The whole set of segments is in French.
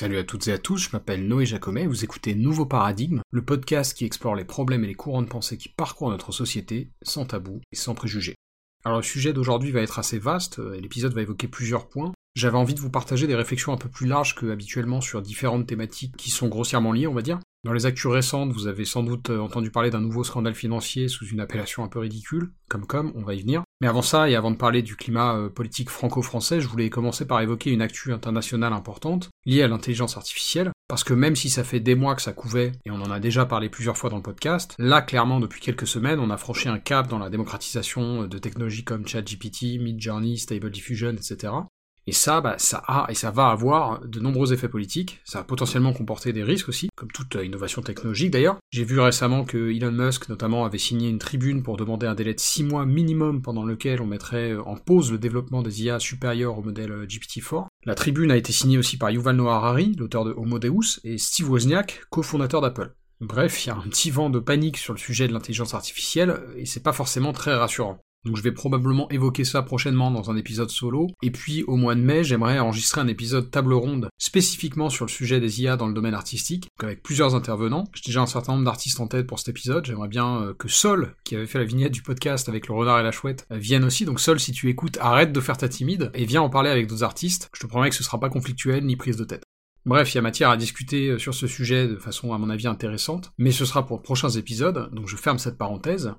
Salut à toutes et à tous, je m'appelle Noé Jacomet, vous écoutez Nouveau Paradigme, le podcast qui explore les problèmes et les courants de pensée qui parcourent notre société, sans tabou et sans préjugés. Alors le sujet d'aujourd'hui va être assez vaste, et l'épisode va évoquer plusieurs points. J'avais envie de vous partager des réflexions un peu plus larges que habituellement sur différentes thématiques qui sont grossièrement liées, on va dire. Dans les actus récentes, vous avez sans doute euh, entendu parler d'un nouveau scandale financier sous une appellation un peu ridicule, comme comme, on va y venir. Mais avant ça, et avant de parler du climat euh, politique franco-français, je voulais commencer par évoquer une actu internationale importante, liée à l'intelligence artificielle, parce que même si ça fait des mois que ça couvait, et on en a déjà parlé plusieurs fois dans le podcast, là, clairement, depuis quelques semaines, on a franchi un cap dans la démocratisation de technologies comme ChatGPT, Midjourney, Stable Diffusion, etc. Et ça, bah, ça a et ça va avoir de nombreux effets politiques. Ça va potentiellement comporter des risques aussi, comme toute innovation technologique d'ailleurs. J'ai vu récemment que Elon Musk notamment avait signé une tribune pour demander un délai de 6 mois minimum pendant lequel on mettrait en pause le développement des IA supérieurs au modèle GPT-4. La tribune a été signée aussi par Yuval Noah Harari, l'auteur de Homo Deus, et Steve Wozniak, cofondateur d'Apple. Bref, il y a un petit vent de panique sur le sujet de l'intelligence artificielle, et c'est pas forcément très rassurant. Donc je vais probablement évoquer ça prochainement dans un épisode solo. Et puis au mois de mai, j'aimerais enregistrer un épisode table ronde spécifiquement sur le sujet des IA dans le domaine artistique, avec plusieurs intervenants. J'ai déjà un certain nombre d'artistes en tête pour cet épisode. J'aimerais bien euh, que Sol, qui avait fait la vignette du podcast avec le renard et la chouette, euh, vienne aussi. Donc Sol, si tu écoutes, arrête de faire ta timide et viens en parler avec d'autres artistes. Je te promets que ce sera pas conflictuel ni prise de tête. Bref, il y a matière à discuter euh, sur ce sujet de façon à mon avis intéressante, mais ce sera pour prochains épisodes, donc je ferme cette parenthèse.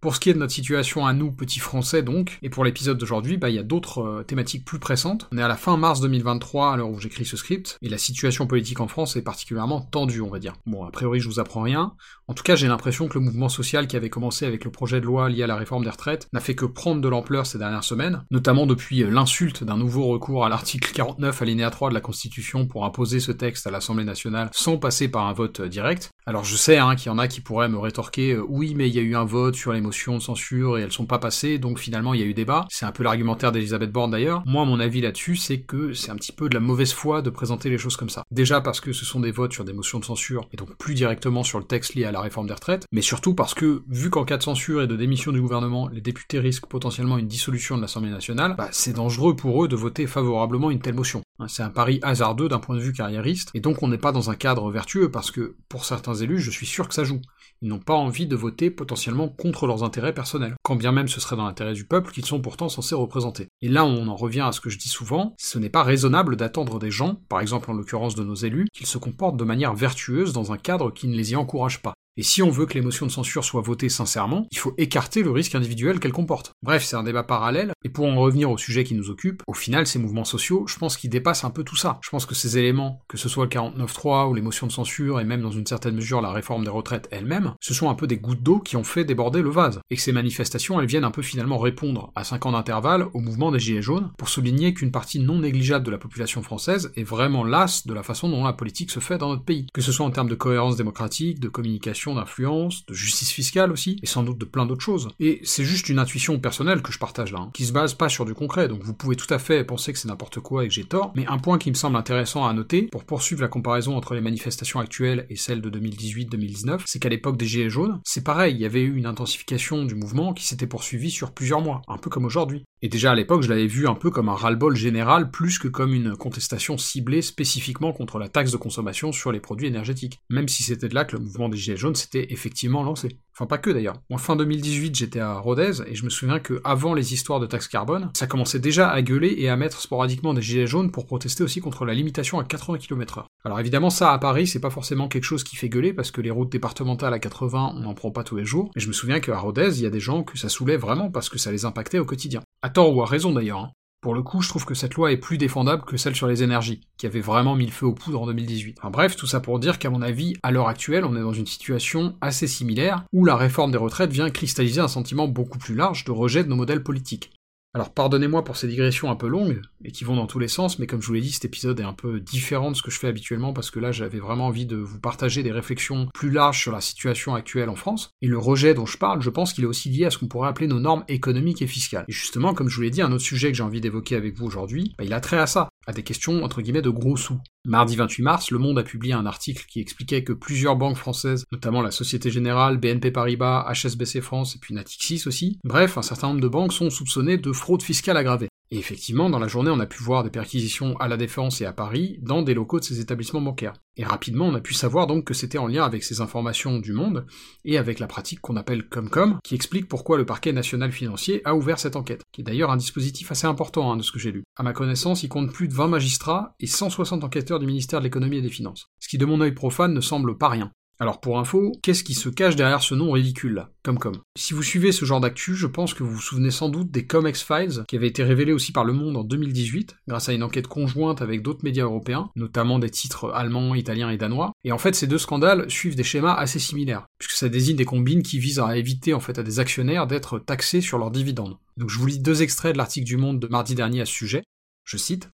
Pour ce qui est de notre situation à nous, petits français donc, et pour l'épisode d'aujourd'hui, bah, il y a d'autres euh, thématiques plus pressantes. On est à la fin mars 2023 à l'heure où j'écris ce script, et la situation politique en France est particulièrement tendue, on va dire. Bon, a priori je vous apprends rien. En tout cas, j'ai l'impression que le mouvement social qui avait commencé avec le projet de loi lié à la réforme des retraites n'a fait que prendre de l'ampleur ces dernières semaines, notamment depuis euh, l'insulte d'un nouveau recours à l'article 49 alinéa 3 de la Constitution pour imposer ce texte à l'Assemblée nationale sans passer par un vote euh, direct. Alors je sais hein, qu'il y en a qui pourraient me rétorquer oui mais il y a eu un vote sur les de censure et elles sont pas passées, donc finalement il y a eu débat. C'est un peu l'argumentaire d'Elisabeth Borne d'ailleurs. Moi, mon avis là-dessus, c'est que c'est un petit peu de la mauvaise foi de présenter les choses comme ça. Déjà parce que ce sont des votes sur des motions de censure, et donc plus directement sur le texte lié à la réforme des retraites, mais surtout parce que, vu qu'en cas de censure et de démission du gouvernement, les députés risquent potentiellement une dissolution de l'Assemblée nationale, bah, c'est dangereux pour eux de voter favorablement une telle motion. Hein, c'est un pari hasardeux d'un point de vue carriériste, et donc on n'est pas dans un cadre vertueux, parce que, pour certains élus, je suis sûr que ça joue. Ils n'ont pas envie de voter potentiellement contre leurs intérêts personnels, quand bien même ce serait dans l'intérêt du peuple qu'ils sont pourtant censés représenter. Et là on en revient à ce que je dis souvent, ce n'est pas raisonnable d'attendre des gens, par exemple en l'occurrence de nos élus, qu'ils se comportent de manière vertueuse dans un cadre qui ne les y encourage pas. Et si on veut que les motions de censure soient votées sincèrement, il faut écarter le risque individuel qu'elles comportent. Bref, c'est un débat parallèle, et pour en revenir au sujet qui nous occupe, au final, ces mouvements sociaux, je pense qu'ils dépassent un peu tout ça. Je pense que ces éléments, que ce soit le 49.3 ou les motions de censure, et même dans une certaine mesure la réforme des retraites elle-même, ce sont un peu des gouttes d'eau qui ont fait déborder le vase. Et que ces manifestations, elles viennent un peu finalement répondre, à 5 ans d'intervalle, au mouvement des Gilets jaunes, pour souligner qu'une partie non négligeable de la population française est vraiment lasse de la façon dont la politique se fait dans notre pays. Que ce soit en termes de cohérence démocratique, de communication, d'influence, de justice fiscale aussi, et sans doute de plein d'autres choses. Et c'est juste une intuition personnelle que je partage là, hein, qui se base pas sur du concret, donc vous pouvez tout à fait penser que c'est n'importe quoi et que j'ai tort, mais un point qui me semble intéressant à noter, pour poursuivre la comparaison entre les manifestations actuelles et celles de 2018-2019, c'est qu'à l'époque des Gilets jaunes, c'est pareil, il y avait eu une intensification du mouvement qui s'était poursuivie sur plusieurs mois, un peu comme aujourd'hui. Et déjà à l'époque, je l'avais vu un peu comme un ras-le-bol général, plus que comme une contestation ciblée spécifiquement contre la taxe de consommation sur les produits énergétiques. Même si c'était de là que le mouvement des Gilets jaunes s'était effectivement lancé. Enfin, pas que d'ailleurs. En fin 2018, j'étais à Rodez, et je me souviens que avant les histoires de taxes carbone, ça commençait déjà à gueuler et à mettre sporadiquement des gilets jaunes pour protester aussi contre la limitation à 80 km/h. Alors évidemment, ça à Paris, c'est pas forcément quelque chose qui fait gueuler, parce que les routes départementales à 80, on n'en prend pas tous les jours, et je me souviens qu'à Rodez, il y a des gens que ça saoulait vraiment parce que ça les impactait au quotidien. À tort ou à raison d'ailleurs. Hein. Pour le coup, je trouve que cette loi est plus défendable que celle sur les énergies, qui avait vraiment mis le feu aux poudres en 2018. Enfin bref, tout ça pour dire qu'à mon avis, à l'heure actuelle, on est dans une situation assez similaire, où la réforme des retraites vient cristalliser un sentiment beaucoup plus large de rejet de nos modèles politiques. Alors pardonnez-moi pour ces digressions un peu longues, et qui vont dans tous les sens, mais comme je vous l'ai dit, cet épisode est un peu différent de ce que je fais habituellement, parce que là j'avais vraiment envie de vous partager des réflexions plus larges sur la situation actuelle en France, et le rejet dont je parle, je pense qu'il est aussi lié à ce qu'on pourrait appeler nos normes économiques et fiscales. Et justement, comme je vous l'ai dit, un autre sujet que j'ai envie d'évoquer avec vous aujourd'hui, bah, il a trait à ça à des questions entre guillemets de gros sous. Mardi 28 mars, Le Monde a publié un article qui expliquait que plusieurs banques françaises, notamment la Société Générale, BNP Paribas, HSBC France et puis Natixis aussi, bref, un certain nombre de banques sont soupçonnées de fraude fiscale aggravée. Et effectivement, dans la journée, on a pu voir des perquisitions à la Défense et à Paris, dans des locaux de ces établissements bancaires. Et rapidement, on a pu savoir donc que c'était en lien avec ces informations du monde, et avec la pratique qu'on appelle Comcom, qui explique pourquoi le parquet national financier a ouvert cette enquête, qui est d'ailleurs un dispositif assez important hein, de ce que j'ai lu. À ma connaissance, il compte plus de 20 magistrats et 160 enquêteurs du ministère de l'économie et des finances, ce qui de mon œil profane ne semble pas rien. Alors pour info, qu'est-ce qui se cache derrière ce nom ridicule là Comcom. Si vous suivez ce genre d'actu, je pense que vous vous souvenez sans doute des Comex Files, qui avaient été révélés aussi par Le Monde en 2018, grâce à une enquête conjointe avec d'autres médias européens, notamment des titres allemands, italiens et danois. Et en fait, ces deux scandales suivent des schémas assez similaires, puisque ça désigne des combines qui visent à éviter en fait à des actionnaires d'être taxés sur leurs dividendes. Donc je vous lis deux extraits de l'article du Monde de mardi dernier à ce sujet. Je cite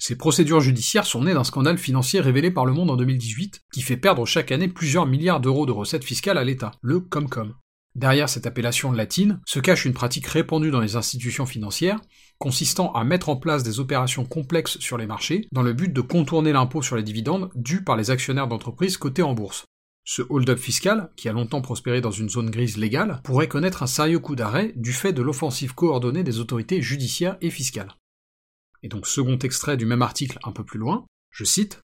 ces procédures judiciaires sont nées d'un scandale financier révélé par Le Monde en 2018, qui fait perdre chaque année plusieurs milliards d'euros de recettes fiscales à l'État, le Comcom. Derrière cette appellation latine se cache une pratique répandue dans les institutions financières, consistant à mettre en place des opérations complexes sur les marchés, dans le but de contourner l'impôt sur les dividendes dû par les actionnaires d'entreprises cotées en bourse. Ce hold-up fiscal, qui a longtemps prospéré dans une zone grise légale, pourrait connaître un sérieux coup d'arrêt du fait de l'offensive coordonnée des autorités judiciaires et fiscales. Et donc second extrait du même article un peu plus loin, je cite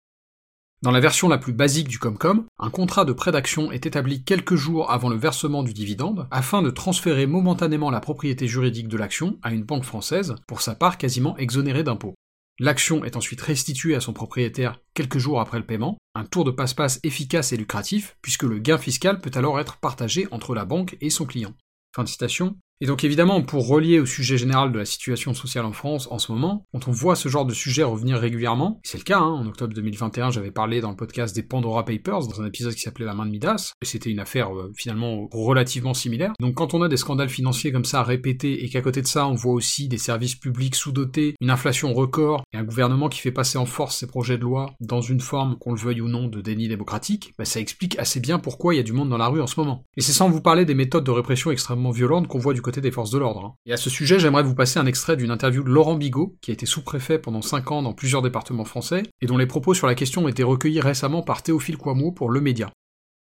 Dans la version la plus basique du Comcom, un contrat de prêt d'action est établi quelques jours avant le versement du dividende afin de transférer momentanément la propriété juridique de l'action à une banque française, pour sa part quasiment exonérée d'impôts. L'action est ensuite restituée à son propriétaire quelques jours après le paiement, un tour de passe-passe efficace et lucratif, puisque le gain fiscal peut alors être partagé entre la banque et son client. Fin de citation. Et donc évidemment, pour relier au sujet général de la situation sociale en France en ce moment, quand on voit ce genre de sujet revenir régulièrement, c'est le cas, hein, en octobre 2021 j'avais parlé dans le podcast des Pandora Papers, dans un épisode qui s'appelait La main de Midas, et c'était une affaire euh, finalement relativement similaire. Donc quand on a des scandales financiers comme ça répétés, et qu'à côté de ça on voit aussi des services publics sous-dotés, une inflation record, et un gouvernement qui fait passer en force ses projets de loi dans une forme, qu'on le veuille ou non, de déni démocratique, bah, ça explique assez bien pourquoi il y a du monde dans la rue en ce moment. Et c'est sans vous parler des méthodes de répression extrêmement violentes qu'on voit du côté des forces de l'ordre. Hein. Et à ce sujet, j'aimerais vous passer un extrait d'une interview de Laurent Bigot, qui a été sous-préfet pendant 5 ans dans plusieurs départements français, et dont les propos sur la question ont été recueillis récemment par Théophile Kouamou pour Le Média.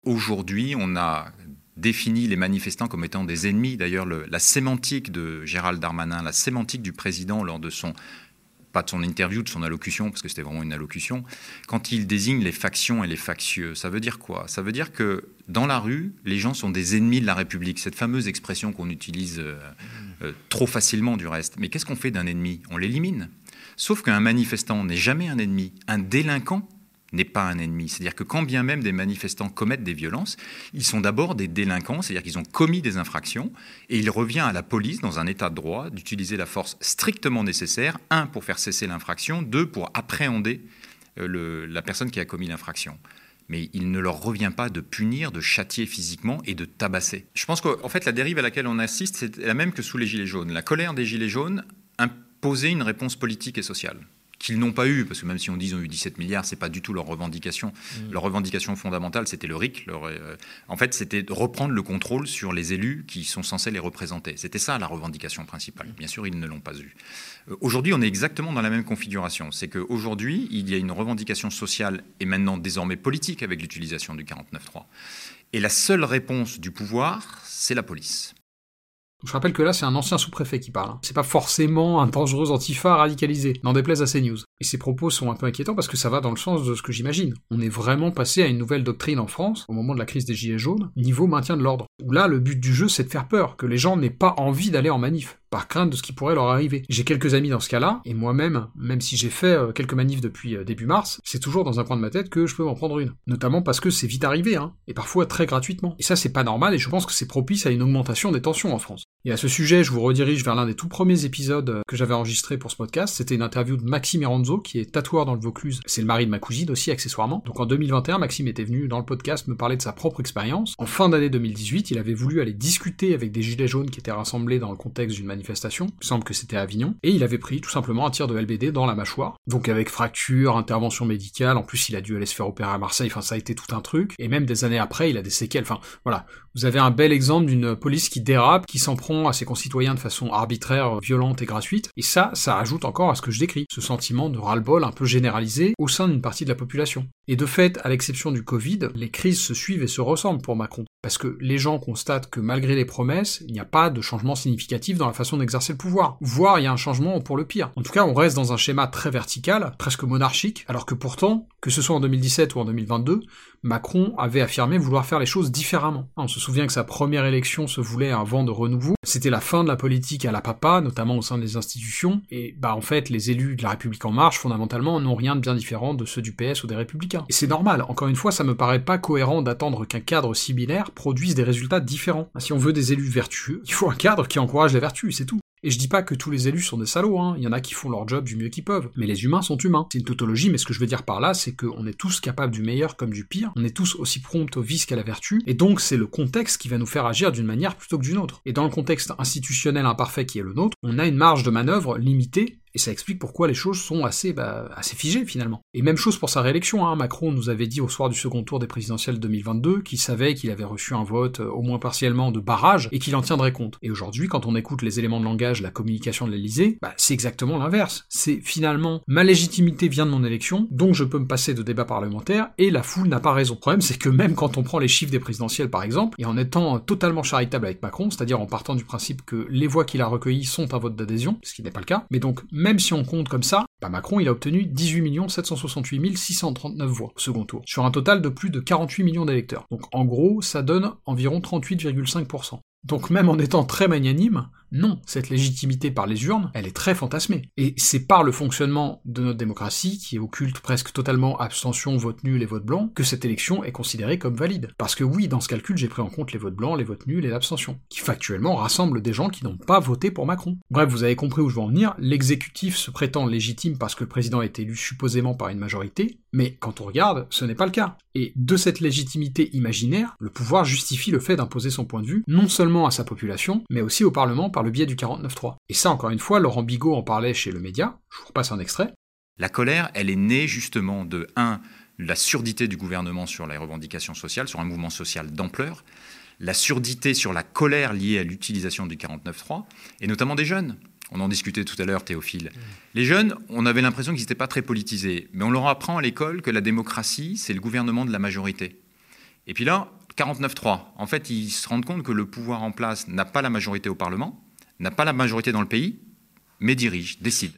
Aujourd'hui, on a défini les manifestants comme étant des ennemis. D'ailleurs, la sémantique de Gérald Darmanin, la sémantique du président lors de son pas de son interview, de son allocution, parce que c'était vraiment une allocution, quand il désigne les factions et les factieux, ça veut dire quoi? Ça veut dire que dans la rue, les gens sont des ennemis de la République, cette fameuse expression qu'on utilise euh, euh, trop facilement du reste. Mais qu'est-ce qu'on fait d'un ennemi? On l'élimine. Sauf qu'un manifestant n'est jamais un ennemi. Un délinquant n'est pas un ennemi. C'est-à-dire que quand bien même des manifestants commettent des violences, ils sont d'abord des délinquants, c'est-à-dire qu'ils ont commis des infractions, et il revient à la police, dans un état de droit, d'utiliser la force strictement nécessaire, un, pour faire cesser l'infraction, deux, pour appréhender euh, la personne qui a commis l'infraction. Mais il ne leur revient pas de punir, de châtier physiquement et de tabasser. Je pense qu'en fait, la dérive à laquelle on assiste, c'est la même que sous les Gilets jaunes. La colère des Gilets jaunes imposait une réponse politique et sociale qu'ils n'ont pas eu, parce que même si on dit qu'ils ont eu 17 milliards, c'est pas du tout leur revendication. Mm. Leur revendication fondamentale, c'était le RIC. Euh, en fait, c'était de reprendre le contrôle sur les élus qui sont censés les représenter. C'était ça la revendication principale. Bien sûr, ils ne l'ont pas eu. Euh, aujourd'hui, on est exactement dans la même configuration. C'est qu'aujourd'hui, il y a une revendication sociale et maintenant désormais politique avec l'utilisation du 49.3. Et la seule réponse du pouvoir, c'est la police. Je rappelle que là, c'est un ancien sous-préfet qui parle. Hein. C'est pas forcément un dangereux antifa radicalisé, n'en déplaise à CNews. Et ces propos sont un peu inquiétants parce que ça va dans le sens de ce que j'imagine. On est vraiment passé à une nouvelle doctrine en France, au moment de la crise des Gilets jaunes, niveau maintien de l'ordre. Où là, le but du jeu, c'est de faire peur, que les gens n'aient pas envie d'aller en manif par crainte de ce qui pourrait leur arriver. J'ai quelques amis dans ce cas-là, et moi-même, même si j'ai fait euh, quelques manifs depuis euh, début mars, c'est toujours dans un coin de ma tête que je peux m'en prendre une. Notamment parce que c'est vite arrivé, hein, et parfois très gratuitement. Et ça, c'est pas normal, et je pense que c'est propice à une augmentation des tensions en France. Et à ce sujet, je vous redirige vers l'un des tout premiers épisodes euh, que j'avais enregistré pour ce podcast. C'était une interview de Maxime Eranzo, qui est tatoueur dans le Vaucluse. C'est le mari de ma cousine aussi, accessoirement. Donc en 2021, Maxime était venu dans le podcast me parler de sa propre expérience. En fin d'année 2018, il avait voulu aller discuter avec des gilets jaunes qui étaient rassemblés dans le contexte d'une manifestation que c'était à Avignon, et il avait pris tout simplement un tir de LBD dans la mâchoire, donc avec fracture, intervention médicale, en plus il a dû aller se faire opérer à Marseille, enfin ça a été tout un truc, et même des années après il a des séquelles, enfin voilà, vous avez un bel exemple d'une police qui dérape, qui s'en prend à ses concitoyens de façon arbitraire, violente et gratuite, et ça, ça ajoute encore à ce que je décris, ce sentiment de ras-le-bol un peu généralisé au sein d'une partie de la population. Et de fait, à l'exception du Covid, les crises se suivent et se ressemblent pour Macron. parce que les gens constatent que malgré les promesses, il n'y a pas de changement significatif dans la façon d'exercer le pouvoir. Voire il y a un changement pour le pire. En tout cas, on reste dans un schéma très vertical, presque monarchique, alors que pourtant, que ce soit en 2017 ou en 2022, Macron avait affirmé vouloir faire les choses différemment. On se souvient que sa première élection se voulait un vent de renouveau, c'était la fin de la politique à la papa, notamment au sein des institutions, et bah en fait les élus de la République en marche fondamentalement n'ont rien de bien différent de ceux du PS ou des Républicains. Et c'est normal, encore une fois ça me paraît pas cohérent d'attendre qu'un cadre similaire produise des résultats différents. Si on veut des élus vertueux, il faut un cadre qui encourage la vertu, c'est tout. Et je dis pas que tous les élus sont des salauds, hein. il y en a qui font leur job du mieux qu'ils peuvent. Mais les humains sont humains. C'est une tautologie, mais ce que je veux dire par là, c'est qu'on est tous capables du meilleur comme du pire, on est tous aussi prompts au vice qu'à la vertu, et donc c'est le contexte qui va nous faire agir d'une manière plutôt que d'une autre. Et dans le contexte institutionnel imparfait qui est le nôtre, on a une marge de manœuvre limitée et ça explique pourquoi les choses sont assez, bah, assez figées finalement. Et même chose pour sa réélection, hein. Macron nous avait dit au soir du second tour des présidentielles 2022 qu'il savait qu'il avait reçu un vote, euh, au moins partiellement, de barrage, et qu'il en tiendrait compte. Et aujourd'hui, quand on écoute les éléments de langage, la communication de l'Elysée, bah, c'est exactement l'inverse. C'est finalement, ma légitimité vient de mon élection, donc je peux me passer de débat parlementaire, et la foule n'a pas raison. Le problème, c'est que même quand on prend les chiffres des présidentielles par exemple, et en étant totalement charitable avec Macron, c'est-à-dire en partant du principe que les voix qu'il a recueillies sont un vote d'adhésion, ce qui n'est pas le cas, mais donc si on compte comme ça, bah Macron il a obtenu 18 768 639 voix au second tour, sur un total de plus de 48 millions d'électeurs. Donc en gros, ça donne environ 38,5%. Donc même en étant très magnanime, non, cette légitimité par les urnes, elle est très fantasmée. Et c'est par le fonctionnement de notre démocratie, qui occulte presque totalement abstention, vote nul et vote blanc, que cette élection est considérée comme valide. Parce que oui, dans ce calcul, j'ai pris en compte les votes blancs, les votes nuls et l'abstention, qui factuellement rassemblent des gens qui n'ont pas voté pour Macron. Bref, vous avez compris où je veux en venir, l'exécutif se prétend légitime parce que le président est élu supposément par une majorité, mais quand on regarde, ce n'est pas le cas. Et de cette légitimité imaginaire, le pouvoir justifie le fait d'imposer son point de vue, non seulement à sa population, mais aussi au Parlement par le biais du 49.3. Et ça, encore une fois, Laurent Bigot en parlait chez le média, je vous repasse un extrait. La colère, elle est née justement de 1. la surdité du gouvernement sur les revendications sociales, sur un mouvement social d'ampleur, la surdité sur la colère liée à l'utilisation du 49.3, et notamment des jeunes. On en discutait tout à l'heure, Théophile. Les jeunes, on avait l'impression qu'ils n'étaient pas très politisés, mais on leur apprend à l'école que la démocratie, c'est le gouvernement de la majorité. Et puis là, 49.3, en fait, ils se rendent compte que le pouvoir en place n'a pas la majorité au Parlement, n'a pas la majorité dans le pays, mais dirige, décide.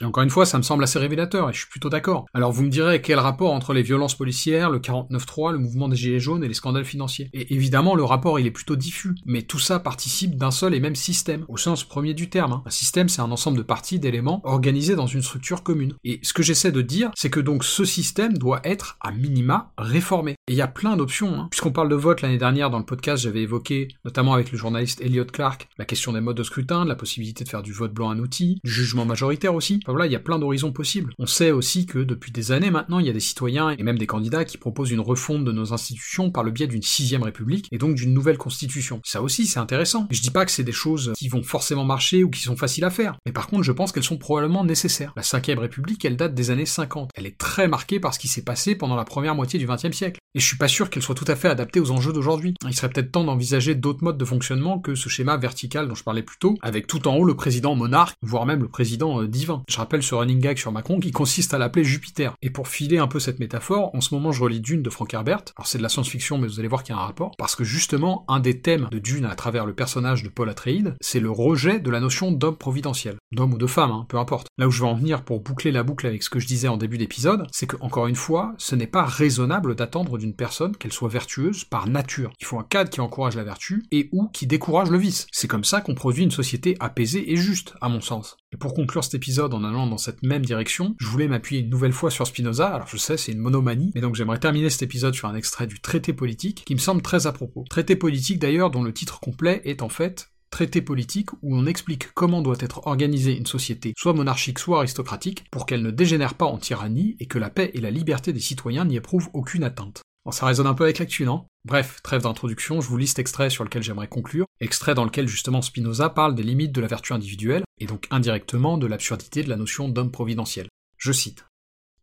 Et encore une fois, ça me semble assez révélateur, et je suis plutôt d'accord. Alors vous me direz quel rapport entre les violences policières, le 49-3, le mouvement des Gilets jaunes et les scandales financiers? Et évidemment, le rapport il est plutôt diffus, mais tout ça participe d'un seul et même système, au sens premier du terme. Hein. Un système, c'est un ensemble de parties, d'éléments, organisés dans une structure commune. Et ce que j'essaie de dire, c'est que donc ce système doit être, à minima, réformé. Et il y a plein d'options, hein. puisqu'on parle de vote l'année dernière dans le podcast, j'avais évoqué, notamment avec le journaliste Elliot Clark, la question des modes de scrutin, de la possibilité de faire du vote blanc un outil, du jugement majoritaire aussi voilà, il y a plein d'horizons possibles. On sait aussi que depuis des années maintenant, il y a des citoyens et même des candidats qui proposent une refonte de nos institutions par le biais d'une sixième république et donc d'une nouvelle constitution. Ça aussi, c'est intéressant. Je dis pas que c'est des choses qui vont forcément marcher ou qui sont faciles à faire, mais par contre, je pense qu'elles sont probablement nécessaires. La cinquième république, elle date des années 50. Elle est très marquée par ce qui s'est passé pendant la première moitié du XXe siècle. Et je suis pas sûr qu'elle soit tout à fait adaptée aux enjeux d'aujourd'hui. Il serait peut-être temps d'envisager d'autres modes de fonctionnement que ce schéma vertical dont je parlais plus tôt, avec tout en haut le président monarque, voire même le président euh, divin. Rappelle ce running gag sur Macron qui consiste à l'appeler Jupiter. Et pour filer un peu cette métaphore, en ce moment je relis Dune de Frank Herbert. Alors c'est de la science-fiction, mais vous allez voir qu'il y a un rapport, parce que justement, un des thèmes de Dune à travers le personnage de Paul Atreides, c'est le rejet de la notion d'homme providentiel. D'homme ou de femme, hein, peu importe. Là où je veux en venir pour boucler la boucle avec ce que je disais en début d'épisode, c'est que, encore une fois, ce n'est pas raisonnable d'attendre d'une personne qu'elle soit vertueuse par nature. Il faut un cadre qui encourage la vertu et ou qui décourage le vice. C'est comme ça qu'on produit une société apaisée et juste, à mon sens. Et pour conclure cet épisode en allant dans cette même direction, je voulais m'appuyer une nouvelle fois sur Spinoza, alors je sais c'est une monomanie, mais donc j'aimerais terminer cet épisode sur un extrait du traité politique qui me semble très à propos. Traité politique d'ailleurs dont le titre complet est en fait traité politique où on explique comment doit être organisée une société, soit monarchique, soit aristocratique, pour qu'elle ne dégénère pas en tyrannie et que la paix et la liberté des citoyens n'y éprouvent aucune atteinte. Ça résonne un peu avec l'actu, non? Bref, trêve d'introduction, je vous lis cet extrait sur lequel j'aimerais conclure, extrait dans lequel justement Spinoza parle des limites de la vertu individuelle, et donc indirectement de l'absurdité de la notion d'homme providentiel. Je cite.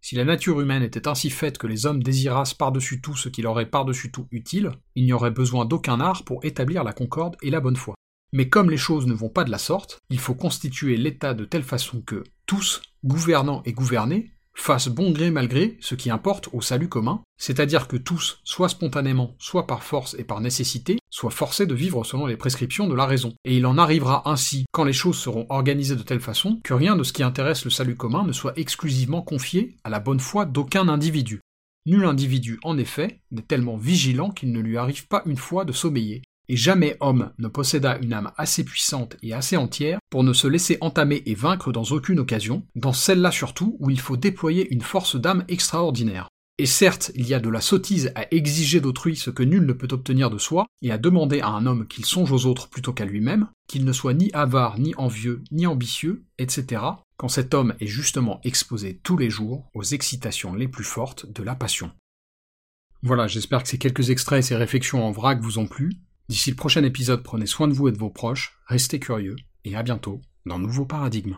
Si la nature humaine était ainsi faite que les hommes désirassent par-dessus tout ce qui leur est par-dessus tout utile, il n'y aurait besoin d'aucun art pour établir la concorde et la bonne foi. Mais comme les choses ne vont pas de la sorte, il faut constituer l'État de telle façon que tous, gouvernants et gouvernés, fassent bon gré mal gré ce qui importe au salut commun, c'est-à-dire que tous, soit spontanément, soit par force et par nécessité, soient forcés de vivre selon les prescriptions de la raison. Et il en arrivera ainsi, quand les choses seront organisées de telle façon, que rien de ce qui intéresse le salut commun ne soit exclusivement confié à la bonne foi d'aucun individu. Nul individu, en effet, n'est tellement vigilant qu'il ne lui arrive pas une fois de sommeiller, et jamais homme ne posséda une âme assez puissante et assez entière pour ne se laisser entamer et vaincre dans aucune occasion, dans celle-là surtout où il faut déployer une force d'âme extraordinaire. Et certes, il y a de la sottise à exiger d'autrui ce que nul ne peut obtenir de soi, et à demander à un homme qu'il songe aux autres plutôt qu'à lui-même, qu'il ne soit ni avare, ni envieux, ni ambitieux, etc., quand cet homme est justement exposé tous les jours aux excitations les plus fortes de la passion. Voilà, j'espère que ces quelques extraits et ces réflexions en vrac vous ont plu, D'ici le prochain épisode, prenez soin de vous et de vos proches, restez curieux, et à bientôt dans Nouveau Paradigme.